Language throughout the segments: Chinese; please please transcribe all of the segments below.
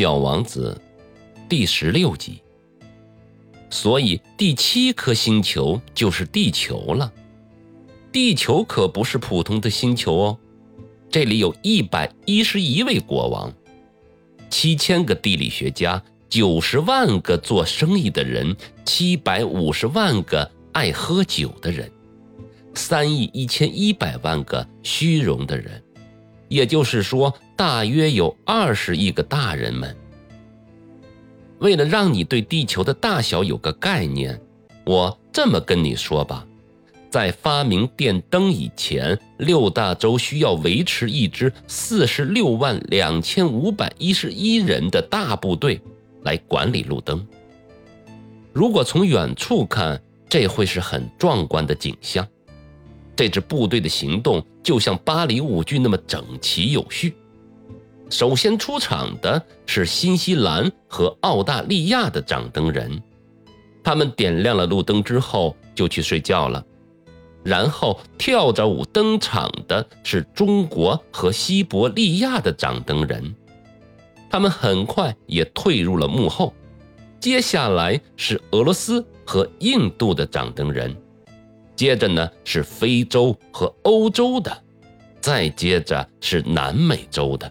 小王子，第十六集。所以第七颗星球就是地球了。地球可不是普通的星球哦，这里有一百一十一位国王，七千个地理学家，九十万个做生意的人，七百五十万个爱喝酒的人，三亿一千一百万个虚荣的人，也就是说，大约有二十亿个大人们。为了让你对地球的大小有个概念，我这么跟你说吧。在发明电灯以前，六大洲需要维持一支四十六万两千五百一十一人的大部队来管理路灯。如果从远处看，这会是很壮观的景象。这支部队的行动就像芭蕾舞剧那么整齐有序。首先出场的是新西兰和澳大利亚的掌灯人，他们点亮了路灯之后就去睡觉了。然后跳着舞登场的是中国和西伯利亚的掌灯人，他们很快也退入了幕后。接下来是俄罗斯和印度的掌灯人，接着呢是非洲和欧洲的，再接着是南美洲的，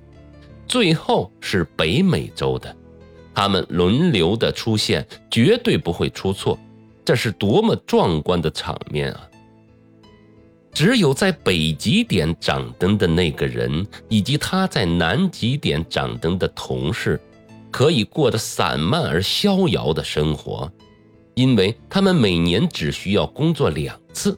最后是北美洲的。他们轮流的出现，绝对不会出错。这是多么壮观的场面啊！只有在北极点掌灯的那个人，以及他在南极点掌灯的同事，可以过得散漫而逍遥的生活，因为他们每年只需要工作两次。